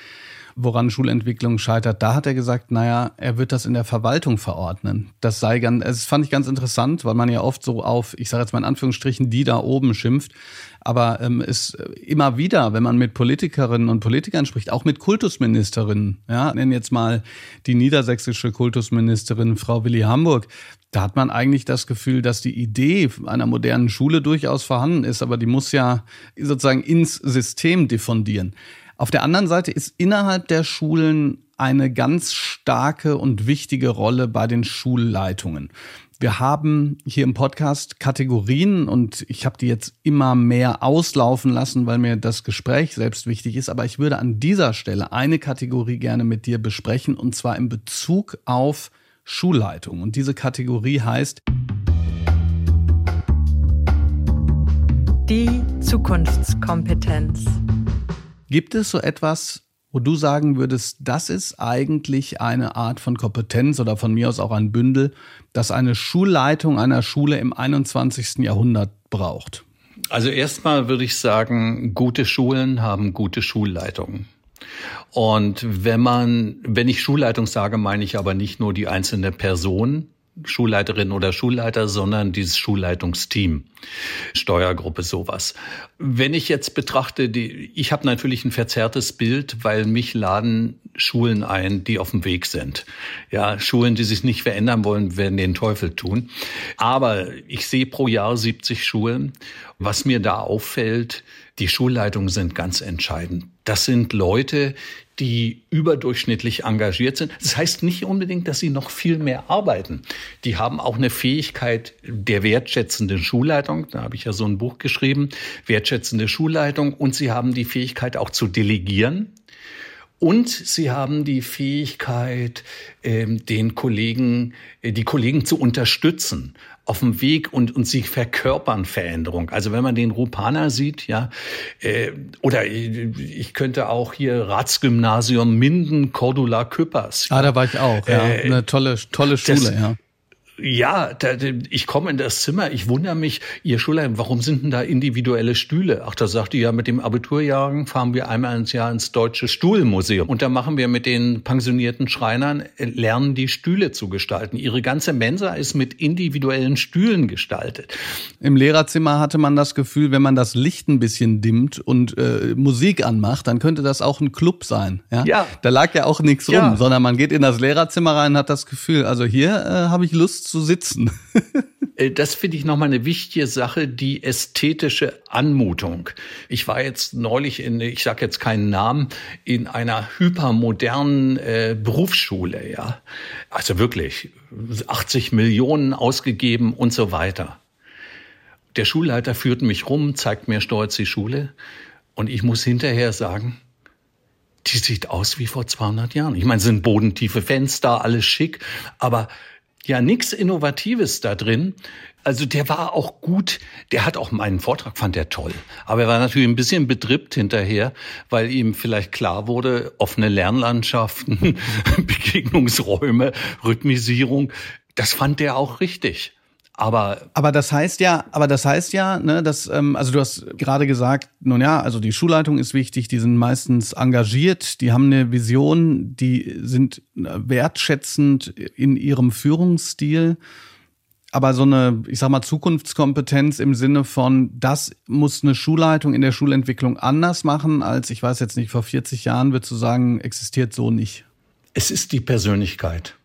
woran Schulentwicklung scheitert, da hat er gesagt, naja, er wird das in der Verwaltung verordnen. Das sei ganz, das fand ich ganz interessant, weil man ja oft so auf, ich sage jetzt mal in Anführungsstrichen, die da oben schimpft. Aber ähm, ist immer wieder, wenn man mit Politikerinnen und Politikern spricht, auch mit Kultusministerinnen, ja, nennen jetzt mal die niedersächsische Kultusministerin Frau Willi Hamburg, da hat man eigentlich das Gefühl, dass die Idee einer modernen Schule durchaus vorhanden ist, aber die muss ja sozusagen ins System diffundieren. Auf der anderen Seite ist innerhalb der Schulen eine ganz starke und wichtige Rolle bei den Schulleitungen. Wir haben hier im Podcast Kategorien und ich habe die jetzt immer mehr auslaufen lassen, weil mir das Gespräch selbst wichtig ist. Aber ich würde an dieser Stelle eine Kategorie gerne mit dir besprechen und zwar in Bezug auf Schulleitung. Und diese Kategorie heißt die Zukunftskompetenz. Gibt es so etwas, wo du sagen würdest, das ist eigentlich eine Art von Kompetenz oder von mir aus auch ein Bündel, das eine Schulleitung einer Schule im 21. Jahrhundert braucht? Also erstmal würde ich sagen, gute Schulen haben gute Schulleitungen. Und wenn man, wenn ich Schulleitung sage, meine ich aber nicht nur die einzelne Person, Schulleiterin oder Schulleiter, sondern dieses Schulleitungsteam, Steuergruppe, sowas. Wenn ich jetzt betrachte, die, ich habe natürlich ein verzerrtes Bild, weil mich laden Schulen ein, die auf dem Weg sind. Ja, Schulen, die sich nicht verändern wollen, werden den Teufel tun. Aber ich sehe pro Jahr 70 Schulen. Was mir da auffällt, die Schulleitungen sind ganz entscheidend. Das sind Leute, die überdurchschnittlich engagiert sind. Das heißt nicht unbedingt, dass sie noch viel mehr arbeiten. Die haben auch eine Fähigkeit der wertschätzenden Schulleitung. Da habe ich ja so ein Buch geschrieben, wertschätzende Schulleitung. Und sie haben die Fähigkeit auch zu delegieren. Und sie haben die Fähigkeit, ähm, den Kollegen, äh, die Kollegen zu unterstützen auf dem Weg und, und sie verkörpern Veränderung. Also wenn man den Rupaner sieht, ja, äh, oder ich könnte auch hier Ratsgymnasium Minden, Cordula Küppers. Ah, da war ich auch, ja. Äh, Eine tolle, tolle Schule, das, ja. Ja, da, ich komme in das Zimmer, ich wundere mich, ihr Schulheim, warum sind denn da individuelle Stühle? Ach, da sagt ihr ja, mit dem Abiturjahrgang fahren wir einmal ins Jahr ins Deutsche Stuhlmuseum. Und da machen wir mit den pensionierten Schreinern, äh, lernen die Stühle zu gestalten. Ihre ganze Mensa ist mit individuellen Stühlen gestaltet. Im Lehrerzimmer hatte man das Gefühl, wenn man das Licht ein bisschen dimmt und äh, Musik anmacht, dann könnte das auch ein Club sein. Ja. ja. Da lag ja auch nichts rum, ja. sondern man geht in das Lehrerzimmer rein und hat das Gefühl, also hier äh, habe ich Lust zu sitzen. Äh, das finde ich nochmal eine wichtige Sache, die ästhetische Anmutung. Ich war jetzt neulich in, ich sage jetzt keinen Namen, in einer hypermodernen äh, Berufsschule, ja. Also wirklich 80 Millionen ausgegeben und so weiter. Der Schulleiter führt mich rum, zeigt mir stolz die Schule und ich muss hinterher sagen, die sieht aus wie vor 200 Jahren. Ich meine, es sind bodentiefe Fenster, alles schick, aber ja nichts Innovatives da drin. Also der war auch gut, der hat auch meinen Vortrag, fand er toll. Aber er war natürlich ein bisschen betrippt hinterher, weil ihm vielleicht klar wurde, offene Lernlandschaften, Begegnungsräume, Rhythmisierung, das fand er auch richtig. Aber, aber das heißt ja, aber das heißt ja, ne, dass, ähm, also du hast gerade gesagt, nun ja, also die Schulleitung ist wichtig, die sind meistens engagiert, die haben eine Vision, die sind wertschätzend in ihrem Führungsstil. Aber so eine, ich sag mal, Zukunftskompetenz im Sinne von, das muss eine Schulleitung in der Schulentwicklung anders machen, als, ich weiß jetzt nicht, vor 40 Jahren, wird zu sagen, existiert so nicht. Es ist die Persönlichkeit.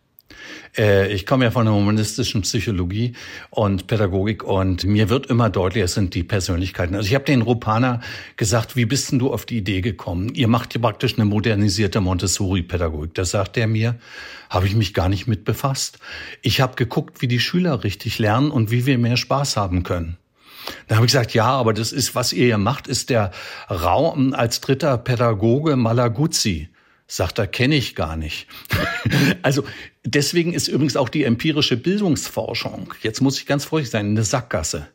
Äh, ich komme ja von der humanistischen Psychologie und Pädagogik und mir wird immer deutlicher, es sind die Persönlichkeiten. Also ich habe den Rupana gesagt, wie bist denn du auf die Idee gekommen? Ihr macht hier praktisch eine modernisierte Montessori-Pädagogik. Da sagt er mir, habe ich mich gar nicht mit befasst. Ich habe geguckt, wie die Schüler richtig lernen und wie wir mehr Spaß haben können. Da habe ich gesagt, ja, aber das ist, was ihr hier macht, ist der Raum als dritter Pädagoge Malaguzzi. Sagt er, kenne ich gar nicht. also deswegen ist übrigens auch die empirische Bildungsforschung, jetzt muss ich ganz vorsichtig sein, eine Sackgasse.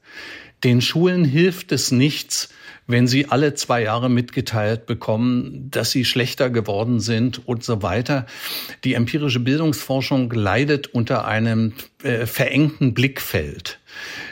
Den Schulen hilft es nichts, wenn sie alle zwei Jahre mitgeteilt bekommen, dass sie schlechter geworden sind und so weiter. Die empirische Bildungsforschung leidet unter einem äh, verengten Blickfeld.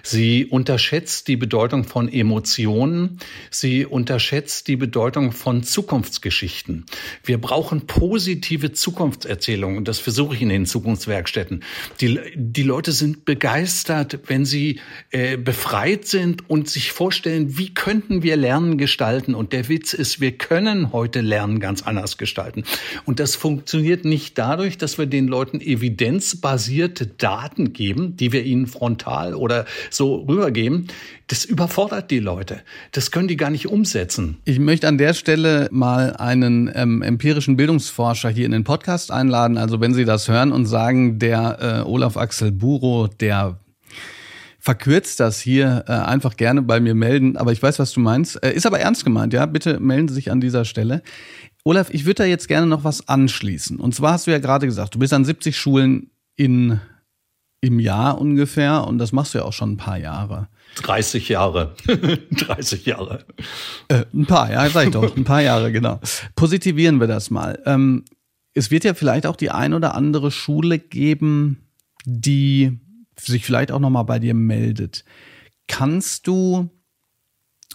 Sie unterschätzt die Bedeutung von Emotionen. Sie unterschätzt die Bedeutung von Zukunftsgeschichten. Wir brauchen positive Zukunftserzählungen. Das versuche ich in den Zukunftswerkstätten. Die, die Leute sind begeistert, wenn sie äh, befreit sind und sich vorstellen, wie könnten wir Lernen gestalten. Und der Witz ist, wir können heute Lernen ganz anders gestalten. Und das funktioniert nicht dadurch, dass wir den Leuten evidenzbasierte Daten geben, die wir ihnen frontal oder so rübergeben, das überfordert die Leute. Das können die gar nicht umsetzen. Ich möchte an der Stelle mal einen ähm, empirischen Bildungsforscher hier in den Podcast einladen. Also wenn Sie das hören und sagen, der äh, Olaf Axel Buro, der verkürzt das hier äh, einfach gerne bei mir melden. Aber ich weiß, was du meinst. Äh, ist aber ernst gemeint, ja? Bitte melden Sie sich an dieser Stelle. Olaf, ich würde da jetzt gerne noch was anschließen. Und zwar hast du ja gerade gesagt, du bist an 70 Schulen in im Jahr ungefähr und das machst du ja auch schon ein paar Jahre. 30 Jahre. 30 Jahre. Äh, ein paar, ja, sag ich doch, ein paar Jahre, genau. Positivieren wir das mal. Ähm, es wird ja vielleicht auch die ein oder andere Schule geben, die sich vielleicht auch nochmal bei dir meldet. Kannst du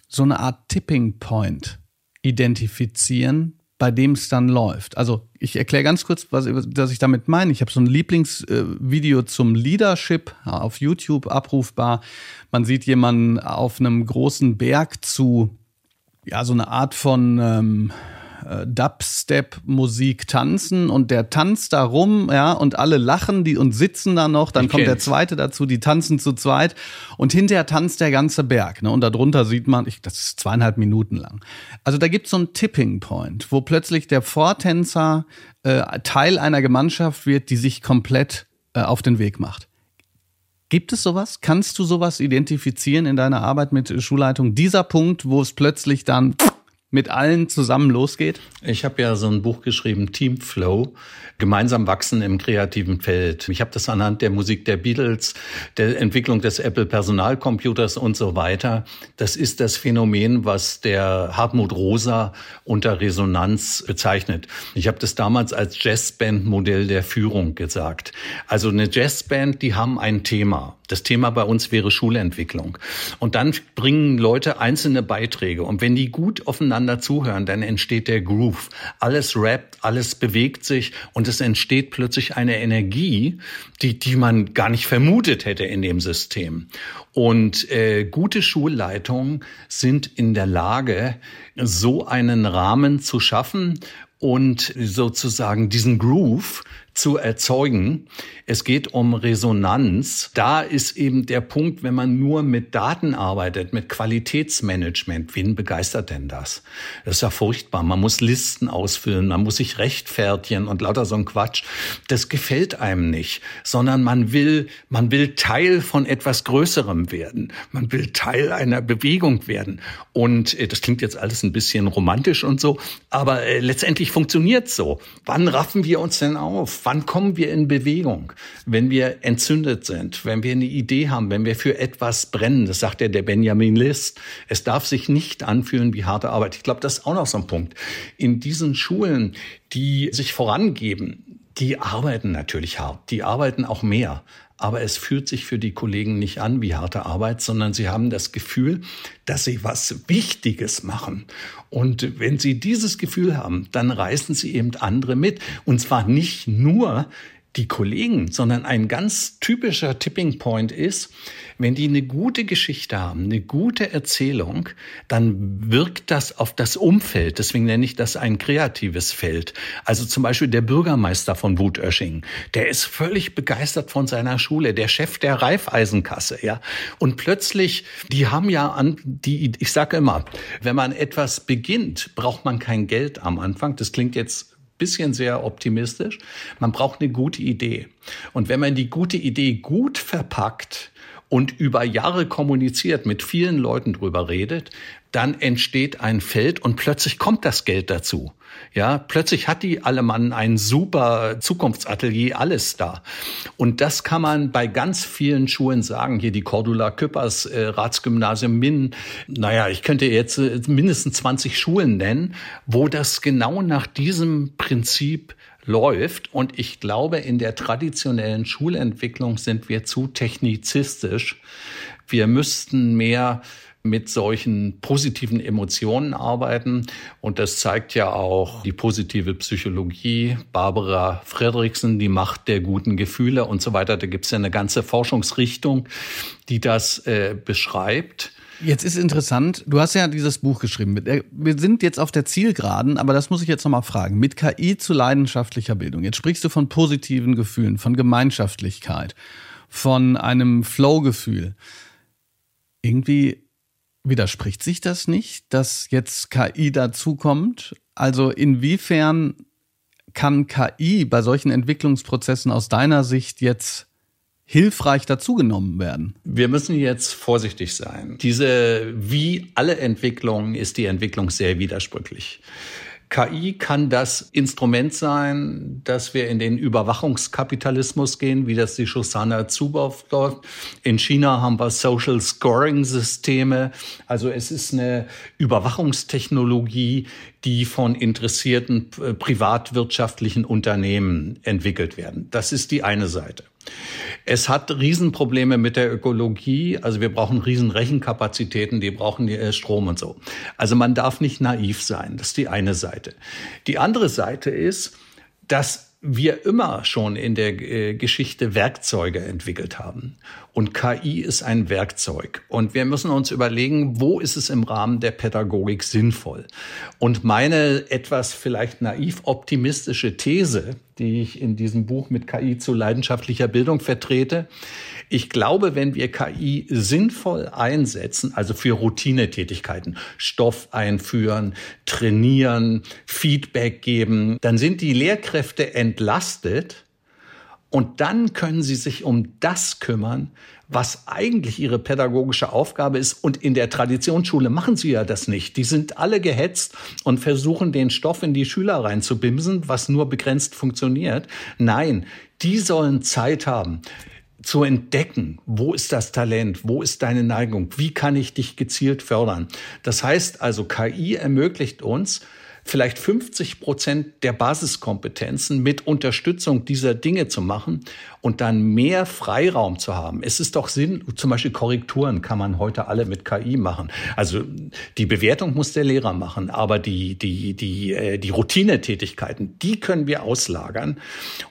so eine Art Tipping Point identifizieren, bei dem es dann läuft. Also ich erkläre ganz kurz, was, was ich damit meine. Ich habe so ein Lieblingsvideo äh, zum Leadership auf YouTube abrufbar. Man sieht jemanden auf einem großen Berg zu, ja, so eine Art von ähm, äh, Dubstep-Musik tanzen und der tanzt da rum, ja, und alle lachen die und sitzen da noch. Dann ich kommt kenn's. der zweite dazu, die tanzen zu zweit und hinterher tanzt der ganze Berg. Ne? Und darunter sieht man, ich, das ist zweieinhalb Minuten lang. Also da gibt's so einen Tipping Point, wo plötzlich der Vortänzer äh, Teil einer Gemeinschaft wird, die sich komplett äh, auf den Weg macht. Gibt es sowas? Kannst du sowas identifizieren in deiner Arbeit mit Schulleitung? Dieser Punkt, wo es plötzlich dann mit allen zusammen losgeht? Ich habe ja so ein Buch geschrieben, Team Flow, gemeinsam wachsen im kreativen Feld. Ich habe das anhand der Musik der Beatles, der Entwicklung des Apple Personalcomputers und so weiter. Das ist das Phänomen, was der Hartmut Rosa unter Resonanz bezeichnet. Ich habe das damals als Jazzband-Modell der Führung gesagt. Also eine Jazzband, die haben ein Thema. Das Thema bei uns wäre Schulentwicklung. Und dann bringen Leute einzelne Beiträge. Und wenn die gut aufeinander zuhören, dann entsteht der Groove. Alles rappt, alles bewegt sich und es entsteht plötzlich eine Energie, die, die man gar nicht vermutet hätte in dem System. Und äh, gute Schulleitungen sind in der Lage, so einen Rahmen zu schaffen und sozusagen diesen Groove zu erzeugen. Es geht um Resonanz. Da ist eben der Punkt, wenn man nur mit Daten arbeitet, mit Qualitätsmanagement, wen begeistert denn das? Das ist ja furchtbar. Man muss Listen ausfüllen, man muss sich rechtfertigen und lauter so ein Quatsch. Das gefällt einem nicht, sondern man will, man will Teil von etwas Größerem werden. Man will Teil einer Bewegung werden. Und äh, das klingt jetzt alles ein bisschen romantisch und so, aber äh, letztendlich funktioniert so. Wann raffen wir uns denn auf? Wann kommen wir in Bewegung? Wenn wir entzündet sind, wenn wir eine Idee haben, wenn wir für etwas brennen, das sagt ja der Benjamin List, es darf sich nicht anfühlen wie harte Arbeit. Ich glaube, das ist auch noch so ein Punkt. In diesen Schulen, die sich vorangeben, Die arbeiten natürlich hart, die arbeiten auch mehr. Aber es fühlt sich für die Kollegen nicht an wie harte Arbeit, sondern sie haben das Gefühl, dass sie was Wichtiges machen. Und wenn sie dieses Gefühl haben, dann reißen sie eben andere mit. Und zwar nicht nur die Kollegen, sondern ein ganz typischer Tipping Point ist, wenn die eine gute Geschichte haben, eine gute Erzählung, dann wirkt das auf das Umfeld. Deswegen nenne ich das ein kreatives Feld. Also zum Beispiel der Bürgermeister von Wutösching, der ist völlig begeistert von seiner Schule, der Chef der Reifeisenkasse, ja. Und plötzlich, die haben ja an, die, ich sage immer, wenn man etwas beginnt, braucht man kein Geld am Anfang. Das klingt jetzt bisschen sehr optimistisch. Man braucht eine gute Idee. Und wenn man die gute Idee gut verpackt und über Jahre kommuniziert, mit vielen Leuten drüber redet, dann entsteht ein Feld und plötzlich kommt das Geld dazu. Ja, plötzlich hat die Alemann ein super Zukunftsatelier, alles da. Und das kann man bei ganz vielen Schulen sagen. Hier die Cordula Küppers äh, Ratsgymnasium Min. Naja, ich könnte jetzt äh, mindestens 20 Schulen nennen, wo das genau nach diesem Prinzip läuft. Und ich glaube, in der traditionellen Schulentwicklung sind wir zu technizistisch. Wir müssten mehr mit solchen positiven Emotionen arbeiten. Und das zeigt ja auch die positive Psychologie. Barbara Fredriksen, die Macht der guten Gefühle und so weiter. Da gibt es ja eine ganze Forschungsrichtung, die das äh, beschreibt. Jetzt ist interessant, du hast ja dieses Buch geschrieben. Wir sind jetzt auf der Zielgeraden, aber das muss ich jetzt nochmal fragen. Mit KI zu leidenschaftlicher Bildung. Jetzt sprichst du von positiven Gefühlen, von Gemeinschaftlichkeit, von einem Flow-Gefühl. Irgendwie Widerspricht sich das nicht, dass jetzt KI dazukommt? Also inwiefern kann KI bei solchen Entwicklungsprozessen aus deiner Sicht jetzt hilfreich dazugenommen werden? Wir müssen jetzt vorsichtig sein. Diese, wie alle Entwicklungen, ist die Entwicklung sehr widersprüchlich. KI kann das Instrument sein, dass wir in den Überwachungskapitalismus gehen, wie das die Shoshana Zuboff dort. In China haben wir Social Scoring Systeme. Also es ist eine Überwachungstechnologie, die von interessierten äh, privatwirtschaftlichen Unternehmen entwickelt werden. Das ist die eine Seite. Es hat Riesenprobleme mit der Ökologie. Also wir brauchen Riesenrechenkapazitäten, die brauchen äh, Strom und so. Also man darf nicht naiv sein. Das ist die eine Seite. Die andere Seite ist, dass wir immer schon in der äh, Geschichte Werkzeuge entwickelt haben. Und KI ist ein Werkzeug. Und wir müssen uns überlegen, wo ist es im Rahmen der Pädagogik sinnvoll? Und meine etwas vielleicht naiv optimistische These, die ich in diesem Buch mit KI zu leidenschaftlicher Bildung vertrete, ich glaube, wenn wir KI sinnvoll einsetzen, also für Routinetätigkeiten, Stoff einführen, trainieren, Feedback geben, dann sind die Lehrkräfte entlastet und dann können sie sich um das kümmern, was eigentlich ihre pädagogische Aufgabe ist. Und in der Traditionsschule machen sie ja das nicht. Die sind alle gehetzt und versuchen, den Stoff in die Schüler reinzubimsen, was nur begrenzt funktioniert. Nein, die sollen Zeit haben zu entdecken, wo ist das Talent, wo ist deine Neigung, wie kann ich dich gezielt fördern. Das heißt also, KI ermöglicht uns, vielleicht 50 Prozent der Basiskompetenzen mit Unterstützung dieser Dinge zu machen und dann mehr Freiraum zu haben. Es ist doch Sinn, zum Beispiel Korrekturen kann man heute alle mit KI machen. Also die Bewertung muss der Lehrer machen, aber die, die, die, äh, die Routinetätigkeiten, die können wir auslagern.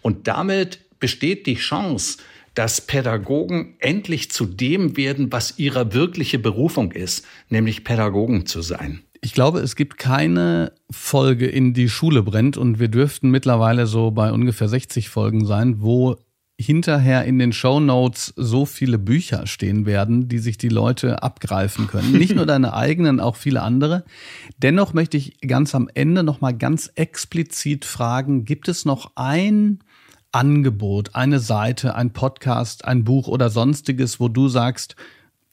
Und damit besteht die Chance, dass Pädagogen endlich zu dem werden, was ihre wirkliche Berufung ist, nämlich Pädagogen zu sein. Ich glaube, es gibt keine Folge in die Schule brennt und wir dürften mittlerweile so bei ungefähr 60 Folgen sein, wo hinterher in den Show Notes so viele Bücher stehen werden, die sich die Leute abgreifen können. Nicht nur deine eigenen, auch viele andere. Dennoch möchte ich ganz am Ende noch mal ganz explizit fragen, gibt es noch ein Angebot, eine Seite, ein Podcast, ein Buch oder sonstiges, wo du sagst,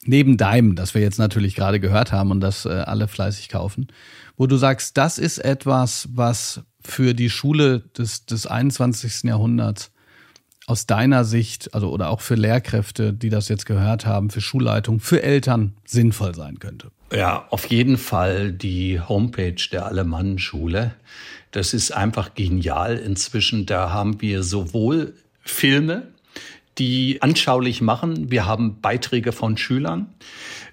neben deinem, das wir jetzt natürlich gerade gehört haben und das äh, alle fleißig kaufen, wo du sagst, das ist etwas, was für die Schule des, des 21. Jahrhunderts aus deiner Sicht, also oder auch für Lehrkräfte, die das jetzt gehört haben, für Schulleitung, für Eltern sinnvoll sein könnte? Ja, auf jeden Fall die Homepage der Alemannenschule. Das ist einfach genial inzwischen. Da haben wir sowohl Filme, die anschaulich machen. Wir haben Beiträge von Schülern.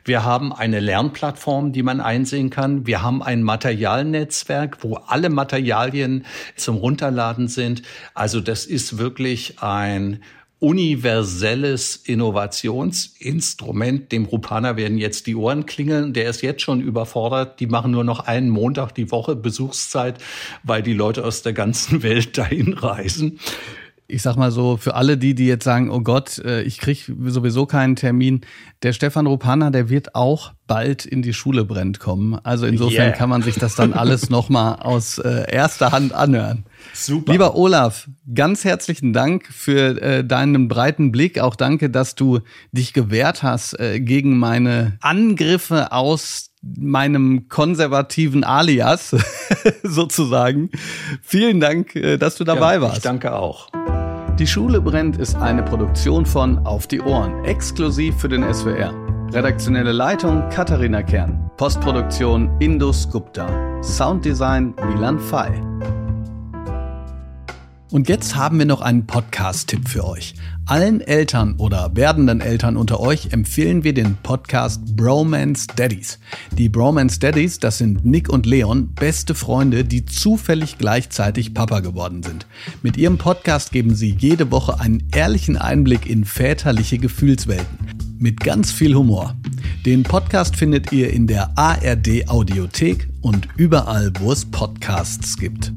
Wir haben eine Lernplattform, die man einsehen kann. Wir haben ein Materialnetzwerk, wo alle Materialien zum Runterladen sind. Also das ist wirklich ein universelles Innovationsinstrument. Dem Rupaner werden jetzt die Ohren klingeln. Der ist jetzt schon überfordert. Die machen nur noch einen Montag die Woche Besuchszeit, weil die Leute aus der ganzen Welt dahin reisen ich sag mal so, für alle die, die jetzt sagen, oh Gott, äh, ich krieg sowieso keinen Termin, der Stefan Rupana, der wird auch bald in die Schule brennt kommen. Also insofern yeah. kann man sich das dann alles nochmal aus äh, erster Hand anhören. Super. Lieber Olaf, ganz herzlichen Dank für äh, deinen breiten Blick. Auch danke, dass du dich gewehrt hast äh, gegen meine Angriffe aus meinem konservativen Alias sozusagen. Vielen Dank, äh, dass du dabei ja, warst. Ich danke auch. Die Schule brennt ist eine Produktion von Auf die Ohren, exklusiv für den SWR. Redaktionelle Leitung Katharina Kern. Postproduktion Indus Gupta. Sounddesign Milan Fay. Und jetzt haben wir noch einen Podcast-Tipp für euch. Allen Eltern oder werdenden Eltern unter euch empfehlen wir den Podcast Bromance Daddies. Die Bromance Daddies, das sind Nick und Leon, beste Freunde, die zufällig gleichzeitig Papa geworden sind. Mit ihrem Podcast geben sie jede Woche einen ehrlichen Einblick in väterliche Gefühlswelten. Mit ganz viel Humor. Den Podcast findet ihr in der ARD Audiothek und überall, wo es Podcasts gibt.